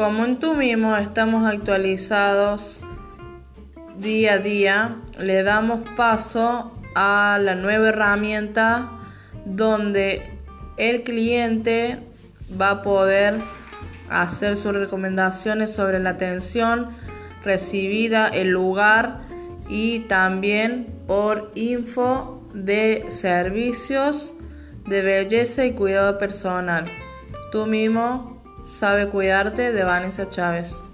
Como en tu mismo estamos actualizados día a día, le damos paso a la nueva herramienta donde el cliente va a poder hacer sus recomendaciones sobre la atención recibida, el lugar y también por info de servicios de belleza y cuidado personal. Tú mismo sabe cuidarte de Vanessa Chávez.